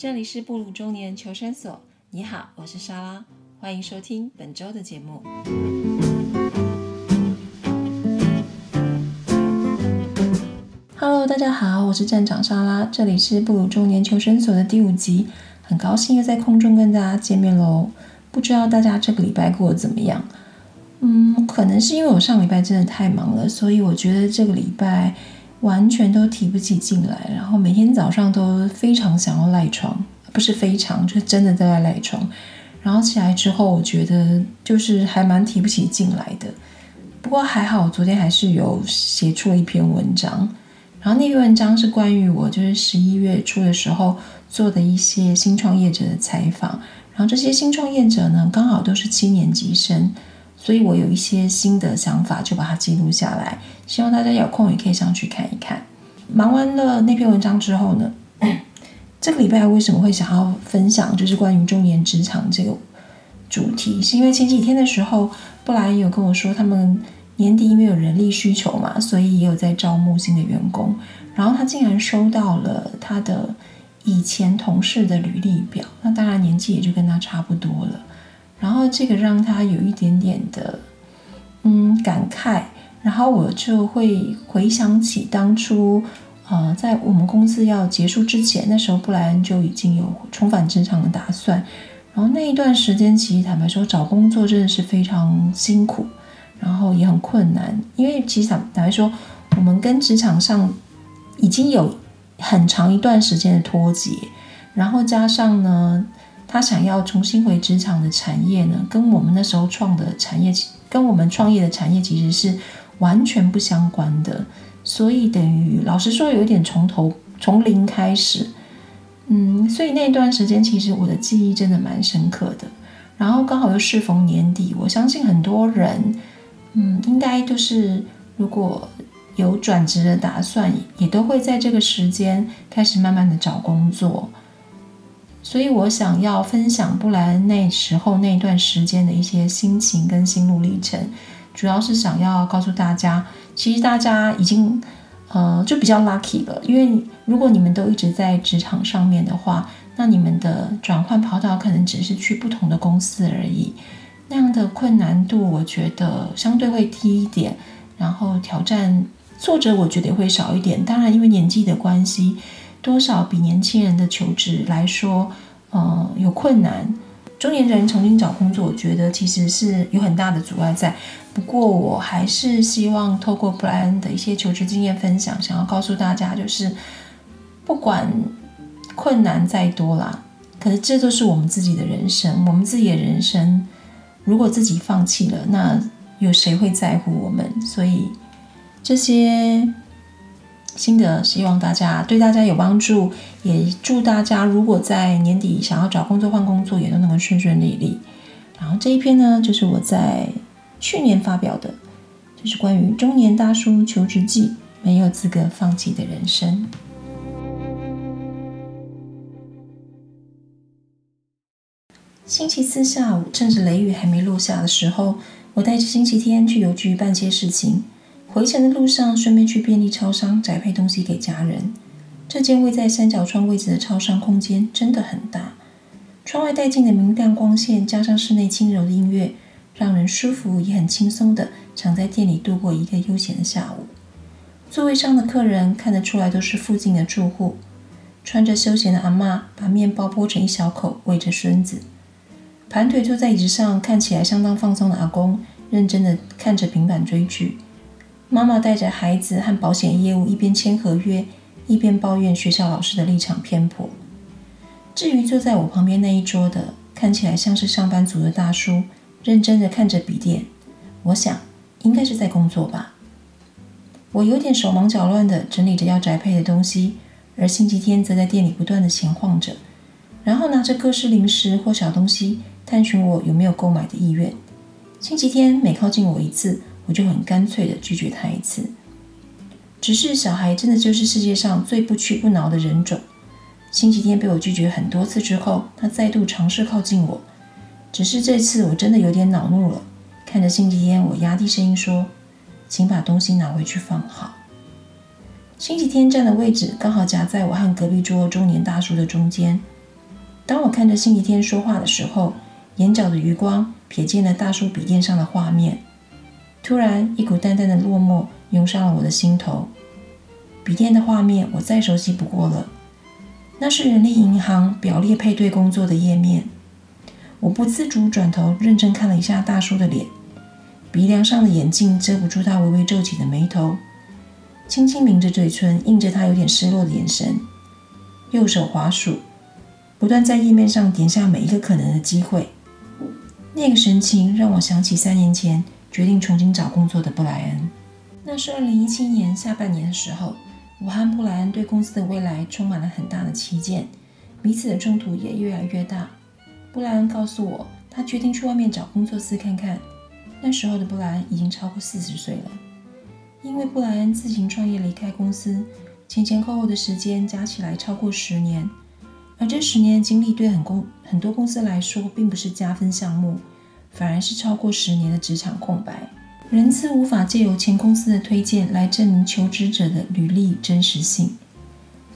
这里是布鲁中年求生所。你好，我是莎拉，欢迎收听本周的节目。Hello，大家好，我是站长莎拉，这里是布鲁中年求生所的第五集，很高兴又在空中跟大家见面喽。不知道大家这个礼拜过得怎么样？嗯，可能是因为我上礼拜真的太忙了，所以我觉得这个礼拜。完全都提不起劲来，然后每天早上都非常想要赖床，不是非常，就是真的在赖床。然后起来之后，我觉得就是还蛮提不起劲来的。不过还好，昨天还是有写出了一篇文章。然后那篇文章是关于我就是十一月初的时候做的一些新创业者的采访。然后这些新创业者呢，刚好都是七年级生。所以我有一些新的想法，就把它记录下来，希望大家有空也可以上去看一看。忙完了那篇文章之后呢，这个礼拜为什么会想要分享，就是关于中年职场这个主题，是因为前几天的时候，布莱恩有跟我说，他们年底因为有人力需求嘛，所以也有在招募新的员工，然后他竟然收到了他的以前同事的履历表，那当然年纪也就跟他差不多了。然后这个让他有一点点的嗯感慨，然后我就会回想起当初，呃，在我们公司要结束之前，那时候布莱恩就已经有重返职场的打算。然后那一段时间，其实坦白说，找工作真的是非常辛苦，然后也很困难，因为其实坦白说，我们跟职场上已经有很长一段时间的脱节，然后加上呢。他想要重新回职场的产业呢，跟我们那时候创的产业，跟我们创业的产业其实是完全不相关的，所以等于老实说，有一点从头从零开始。嗯，所以那段时间其实我的记忆真的蛮深刻的。然后刚好又适逢年底，我相信很多人，嗯，应该就是如果有转职的打算，也都会在这个时间开始慢慢的找工作。所以我想要分享布莱恩那时候那段时间的一些心情跟心路历程，主要是想要告诉大家，其实大家已经呃就比较 lucky 了，因为如果你们都一直在职场上面的话，那你们的转换跑道可能只是去不同的公司而已，那样的困难度我觉得相对会低一点，然后挑战挫折我觉得会少一点。当然，因为年纪的关系。多少比年轻人的求职来说，呃，有困难。中年人重新找工作，我觉得其实是有很大的阻碍在。不过，我还是希望透过布莱恩的一些求职经验分享，想要告诉大家，就是不管困难再多啦，可是这都是我们自己的人生。我们自己的人生，如果自己放弃了，那有谁会在乎我们？所以这些。新的希望大家对大家有帮助，也祝大家如果在年底想要找工作换工作，也都能够顺顺利利。然后这一篇呢，就是我在去年发表的，就是关于中年大叔求职记，没有资格放弃的人生。星期四下午，趁着雷雨还没落下的时候，我带着星期天去邮局办些事情。回程的路上，顺便去便利超商宅配东西给家人。这间位在三角窗位置的超商空间真的很大，窗外带进的明亮光线，加上室内轻柔的音乐，让人舒服也很轻松的常在店里度过一个悠闲的下午。座位上的客人看得出来都是附近的住户，穿着休闲的阿妈把面包剥成一小口喂着孙子，盘腿坐在椅子上看起来相当放松的阿公，认真的看着平板追剧。妈妈带着孩子和保险业务一边签合约，一边抱怨学校老师的立场偏颇。至于坐在我旁边那一桌的，看起来像是上班族的大叔，认真的看着笔电，我想应该是在工作吧。我有点手忙脚乱的整理着要宅配的东西，而星期天则在店里不断的闲晃着，然后拿着各式零食或小东西，探寻我有没有购买的意愿。星期天每靠近我一次。我就很干脆的拒绝他一次。只是小孩真的就是世界上最不屈不挠的人种。星期天被我拒绝很多次之后，他再度尝试靠近我。只是这次我真的有点恼怒了。看着星期天，我压低声音说：“请把东西拿回去放好。”星期天站的位置刚好夹在我和隔壁桌中年大叔的中间。当我看着星期天说话的时候，眼角的余光瞥见了大叔笔电上的画面，突然一股淡淡的落寞涌上了我的心头。笔电的画面我再熟悉不过了，那是人力银行表列配对工作的页面。我不自主转头认真看了一下大叔的脸，鼻梁上的眼镜遮不住他微微皱起的眉头，轻轻抿着嘴唇，映着他有点失落的眼神。右手滑鼠，不断在页面上点下每一个可能的机会。那个神情让我想起三年前决定重新找工作的布莱恩。那是二零一七年下半年的时候，我和布莱恩对公司的未来充满了很大的期见，彼此的冲突也越来越大。布莱恩告诉我，他决定去外面找工作试看看。那时候的布莱恩已经超过四十岁了，因为布莱恩自行创业离开公司，前前后后的时间加起来超过十年。而这十年的经历对很公很多公司来说，并不是加分项目，反而是超过十年的职场空白。人资无法借由前公司的推荐来证明求职者的履历真实性。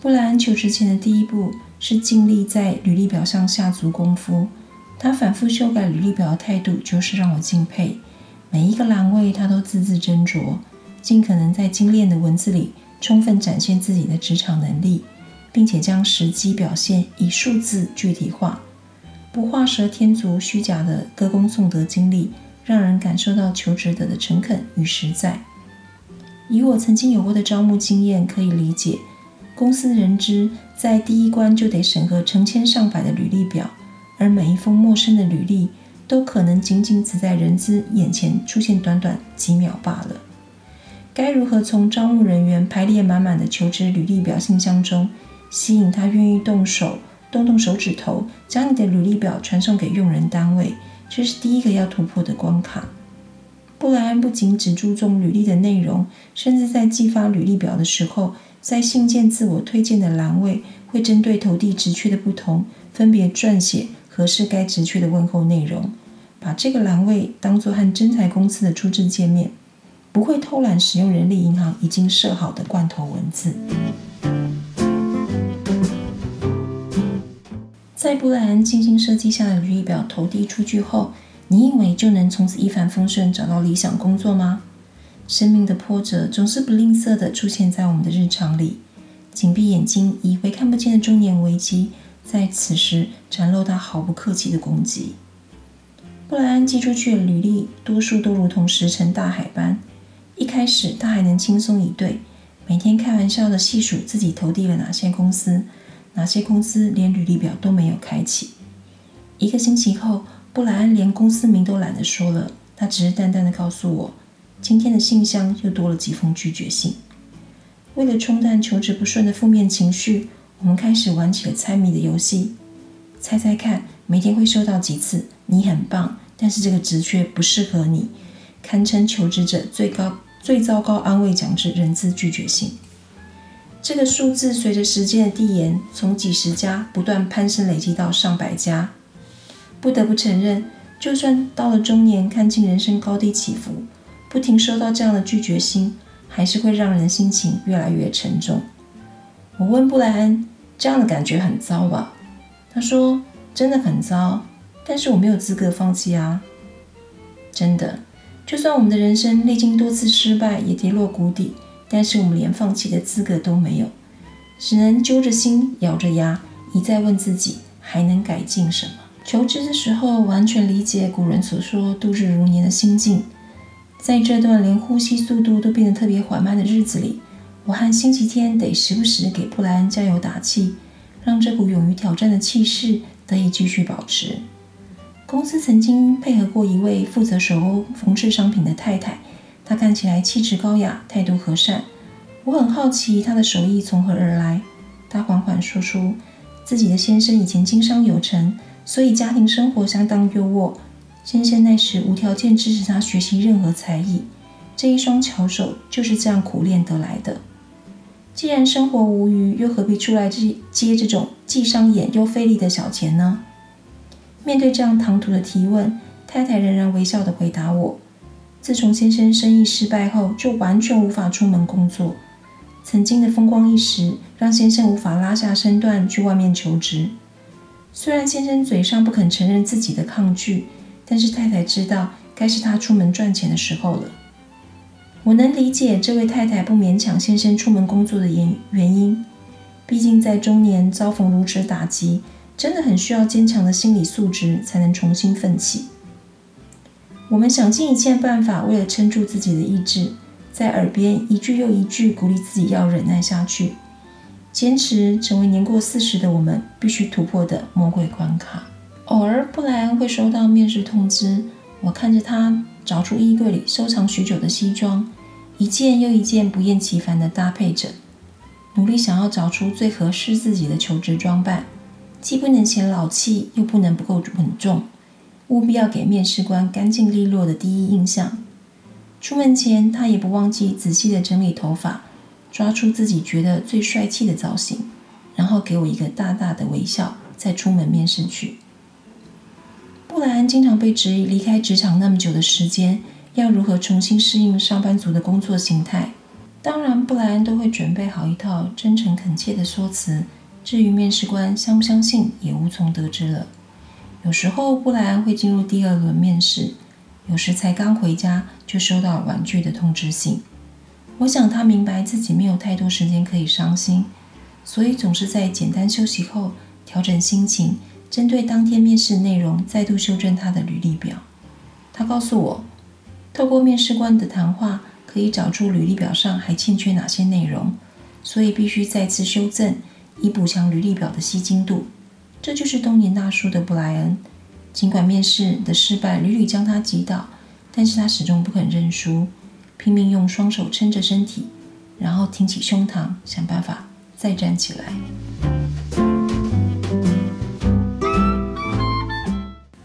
布莱恩求职前的第一步。是尽力在履历表上下足功夫。他反复修改履历表的态度，就是让我敬佩。每一个栏位，他都字字斟酌，尽可能在精炼的文字里充分展现自己的职场能力，并且将实际表现以数字具体化，不画蛇添足、虚假的歌功颂德经历，让人感受到求职者的诚恳与实在。以我曾经有过的招募经验，可以理解。公司人资在第一关就得审核成千上百的履历表，而每一封陌生的履历都可能仅仅只在人资眼前出现短短几秒罢了。该如何从招募人员排列满满的求职履历表信箱中，吸引他愿意动手动动手指头，将你的履历表传送给用人单位，这是第一个要突破的关卡。布莱恩不仅只注重履历的内容，甚至在寄发履历表的时候。在信件自我推荐的栏位，会针对投递职缺的不同，分别撰写合适该职缺的问候内容，把这个栏位当作和真才公司的初次见面，不会偷懒使用人力银行已经设好的罐头文字。在布莱恩精心设计下的履历表投递出去后，你以为就能从此一帆风顺找到理想工作吗？生命的波折总是不吝啬地出现在我们的日常里。紧闭眼睛，以为看不见的中年危机，在此时展露他毫不客气的攻击。布莱恩寄出去的履历，多数都如同石沉大海般。一开始，他还能轻松以对，每天开玩笑地细数自己投递了哪些公司，哪些公司连履历表都没有开启。一个星期后，布莱恩连公司名都懒得说了，他只是淡淡的告诉我。今天的信箱又多了几封拒绝信。为了冲淡求职不顺的负面情绪，我们开始玩起了猜谜的游戏。猜猜看，每天会收到几次“你很棒，但是这个职缺不适合你”，堪称求职者最高最糟糕安慰奖之人资拒绝信。这个数字随着时间的递延，从几十家不断攀升，累积到上百家。不得不承认，就算到了中年，看尽人生高低起伏。不停收到这样的拒绝信，还是会让人心情越来越沉重。我问布莱恩：“这样的感觉很糟吧？”他说：“真的很糟，但是我没有资格放弃啊！真的，就算我们的人生历经多次失败，也跌落谷底，但是我们连放弃的资格都没有，只能揪着心，咬着牙，一再问自己还能改进什么。求职的时候，完全理解古人所说‘度日如年’的心境。”在这段连呼吸速度都变得特别缓慢的日子里，我和星期天得时不时给布莱恩加油打气，让这股勇于挑战的气势得以继续保持。公司曾经配合过一位负责手工缝制商品的太太，她看起来气质高雅，态度和善。我很好奇她的手艺从何而来。她缓缓说出，自己的先生以前经商有成，所以家庭生活相当优渥。先生那时无条件支持他学习任何才艺，这一双巧手就是这样苦练得来的。既然生活无余，又何必出来接接这种既伤眼又费力的小钱呢？面对这样唐突的提问，太太仍然微笑地回答我：“自从先生生意失败后，就完全无法出门工作。曾经的风光一时，让先生无法拉下身段去外面求职。虽然先生嘴上不肯承认自己的抗拒，但是太太知道该是他出门赚钱的时候了。我能理解这位太太不勉强先生出门工作的原原因，毕竟在中年遭逢如此打击，真的很需要坚强的心理素质才能重新奋起。我们想尽一切办法，为了撑住自己的意志，在耳边一句又一句鼓励自己要忍耐下去。坚持成为年过四十的我们必须突破的魔鬼关卡。偶尔，布莱恩会收到面试通知。我看着他找出衣柜里收藏许久的西装，一件又一件不厌其烦地搭配着，努力想要找出最合适自己的求职装扮，既不能显老气，又不能不够稳重，务必要给面试官干净利落的第一印象。出门前，他也不忘记仔细地整理头发。抓出自己觉得最帅气的造型，然后给我一个大大的微笑，再出门面试去。布莱恩经常被质疑，离开职场那么久的时间，要如何重新适应上班族的工作形态？当然，布莱恩都会准备好一套真诚恳切的说辞。至于面试官相不相信，也无从得知了。有时候，布莱恩会进入第二轮面试，有时才刚回家就收到婉拒的通知信。我想他明白自己没有太多时间可以伤心，所以总是在简单休息后调整心情，针对当天面试内容再度修正他的履历表。他告诉我，透过面试官的谈话可以找出履历表上还欠缺哪些内容，所以必须再次修正，以补强履历表的吸睛度。这就是东年大叔的布莱恩。尽管面试的失败屡屡将他击倒，但是他始终不肯认输。拼命用双手撑着身体，然后挺起胸膛，想办法再站起来。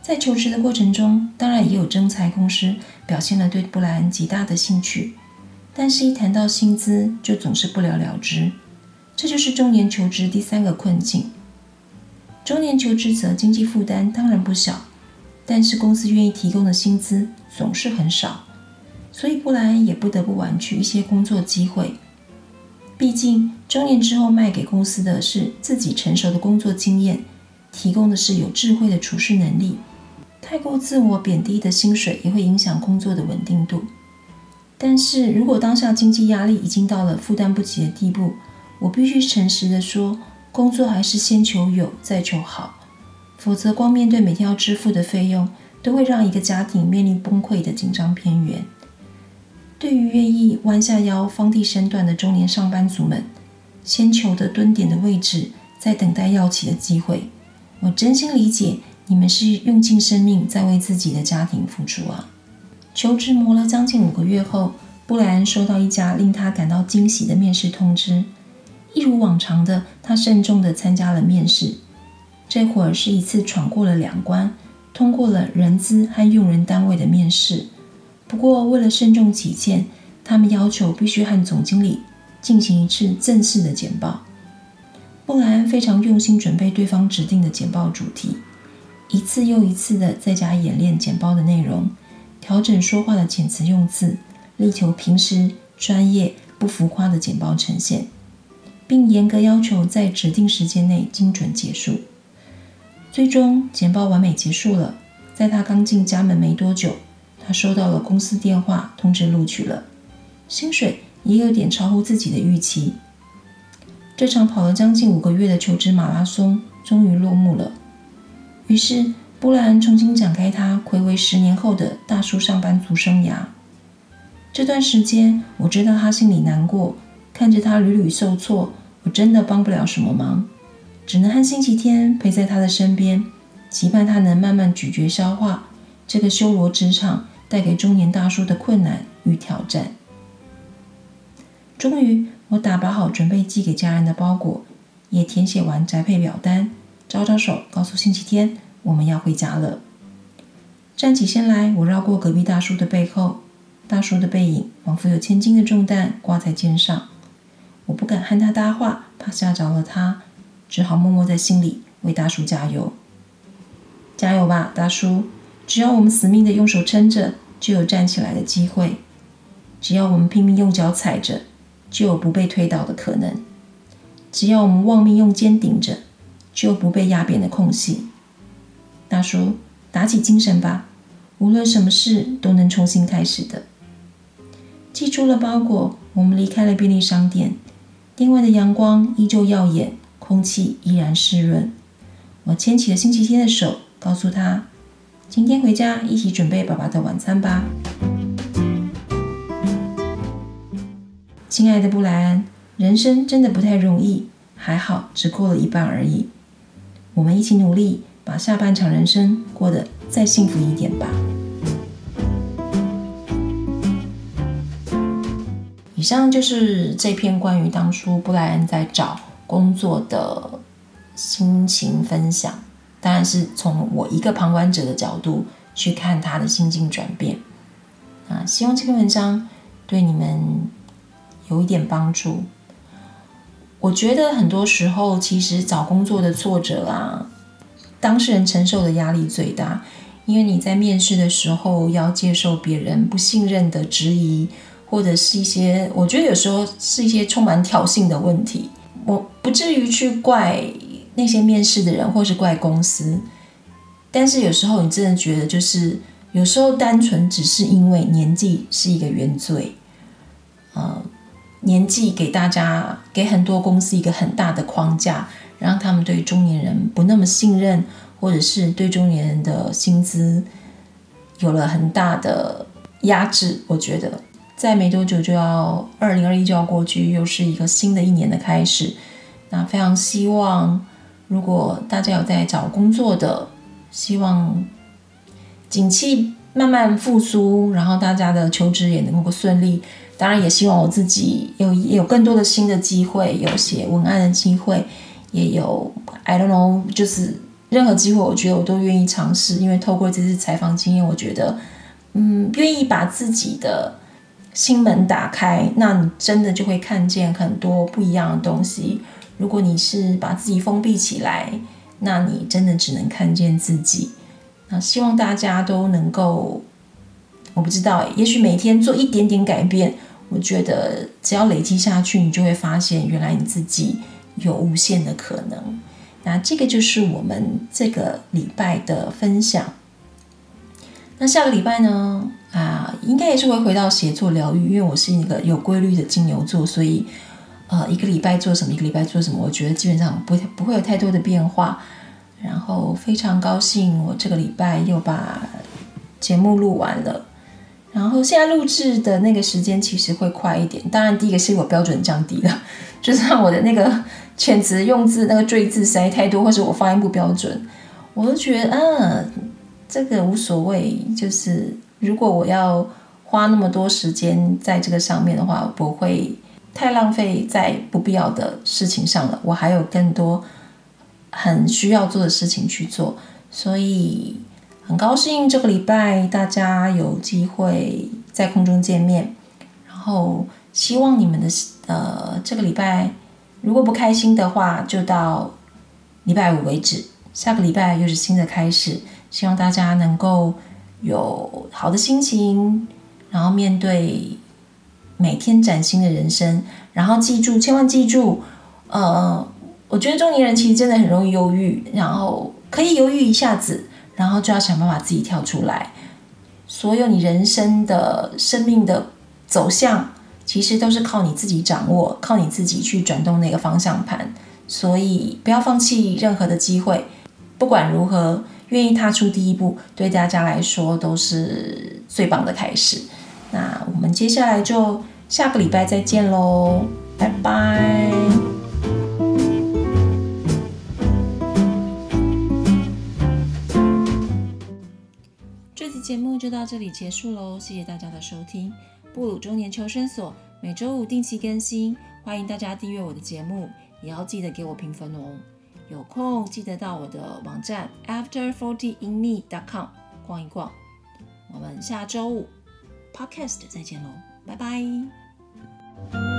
在求职的过程中，当然也有征才公司表现了对布莱恩极大的兴趣，但是，一谈到薪资，就总是不了了之。这就是中年求职第三个困境。中年求职者经济负担当然不小，但是公司愿意提供的薪资总是很少。所以布莱恩也不得不婉拒一些工作机会。毕竟中年之后卖给公司的是自己成熟的工作经验，提供的是有智慧的处事能力。太过自我贬低的薪水也会影响工作的稳定度。但是如果当下经济压力已经到了负担不起的地步，我必须诚实的说，工作还是先求有再求好，否则光面对每天要支付的费用，都会让一个家庭面临崩溃的紧张边缘。对于愿意弯下腰、放低身段的中年上班族们，先求得蹲点的位置，在等待要起的机会。我真心理解你们是用尽生命在为自己的家庭付出啊！求职磨了将近五个月后，布莱恩收到一家令他感到惊喜的面试通知。一如往常的，他慎重地参加了面试。这会儿是一次闯过了两关，通过了人资和用人单位的面试。不过，为了慎重起见，他们要求必须和总经理进行一次正式的简报。布莱恩非常用心准备对方指定的简报主题，一次又一次的在家演练简报的内容，调整说话的遣词用字，力求平时专业不浮夸的简报呈现，并严格要求在指定时间内精准结束。最终，简报完美结束了。在他刚进家门没多久。他收到了公司电话通知录取了，薪水也有点超乎自己的预期。这场跑了将近五个月的求职马拉松终于落幕了。于是布莱恩重新展开他暌违十年后的大叔上班族生涯。这段时间我知道他心里难过，看着他屡屡受挫，我真的帮不了什么忙，只能和星期天陪在他的身边，期盼他能慢慢咀嚼消化这个修罗职场。带给中年大叔的困难与挑战。终于，我打包好准备寄给家人的包裹，也填写完宅配表单，招招手，告诉星期天我们要回家了。站起身来，我绕过隔壁大叔的背后，大叔的背影仿佛有千斤的重担挂在肩上。我不敢和他搭话，怕吓着了他，只好默默在心里为大叔加油。加油吧，大叔！只要我们死命的用手撑着，就有站起来的机会；只要我们拼命用脚踩着，就有不被推倒的可能；只要我们忘命用肩顶着，就不被压扁的空隙。大叔，打起精神吧，无论什么事都能重新开始的。寄出了包裹，我们离开了便利商店。店外的阳光依旧耀眼，空气依然湿润。我牵起了星期天的手，告诉他：“今天回家一起准备爸爸的晚餐吧。”亲爱的布莱恩，人生真的不太容易，还好只过了一半而已。我们一起努力，把下半场人生过得再幸福一点吧。以上就是这篇关于当初布莱恩在找工作的心情分享，当然是从我一个旁观者的角度去看他的心境转变。啊，希望这篇文章对你们。有一点帮助。我觉得很多时候，其实找工作的挫折啊，当事人承受的压力最大，因为你在面试的时候要接受别人不信任的质疑，或者是一些我觉得有时候是一些充满挑衅的问题。我不至于去怪那些面试的人，或是怪公司，但是有时候你真的觉得，就是有时候单纯只是因为年纪是一个原罪，嗯。年纪给大家给很多公司一个很大的框架，让他们对中年人不那么信任，或者是对中年人的薪资有了很大的压制。我觉得，在没多久就要二零二一就要过去，又是一个新的一年的开始。那非常希望，如果大家有在找工作的，希望景气慢慢复苏，然后大家的求职也能够顺利。当然也希望我自己有有更多的新的机会，有写文案的机会，也有 I don't know，就是任何机会，我觉得我都愿意尝试。因为透过这次采访经验，我觉得，嗯，愿意把自己的心门打开，那你真的就会看见很多不一样的东西。如果你是把自己封闭起来，那你真的只能看见自己。那希望大家都能够。我不知道，也许每天做一点点改变，我觉得只要累积下去，你就会发现原来你自己有无限的可能。那这个就是我们这个礼拜的分享。那下个礼拜呢？啊，应该也是会回到写作疗愈，因为我是一个有规律的金牛座，所以呃，一个礼拜做什么，一个礼拜做什么，我觉得基本上不不会有太多的变化。然后非常高兴，我这个礼拜又把节目录完了。然后现在录制的那个时间其实会快一点，当然第一个是我标准降低了，就是我的那个遣词用字那个赘字塞太多，或者我发音不标准，我都觉得嗯，这个无所谓。就是如果我要花那么多时间在这个上面的话，不会太浪费在不必要的事情上了。我还有更多很需要做的事情去做，所以。很高兴这个礼拜大家有机会在空中见面，然后希望你们的呃这个礼拜如果不开心的话，就到礼拜五为止。下个礼拜又是新的开始，希望大家能够有好的心情，然后面对每天崭新的人生。然后记住，千万记住，呃，我觉得中年人其实真的很容易忧郁，然后可以犹豫一下子。然后就要想办法自己跳出来。所有你人生的生命的走向，其实都是靠你自己掌握，靠你自己去转动那个方向盘。所以不要放弃任何的机会，不管如何，愿意踏出第一步，对大家来说都是最棒的开始。那我们接下来就下个礼拜再见喽，拜拜。节目就到这里结束喽，谢谢大家的收听。布鲁中年求生所每周五定期更新，欢迎大家订阅我的节目，也要记得给我评分哦。有空记得到我的网站 afterfortyinme.com 逛一逛，我们下周五 podcast 再见喽，拜拜。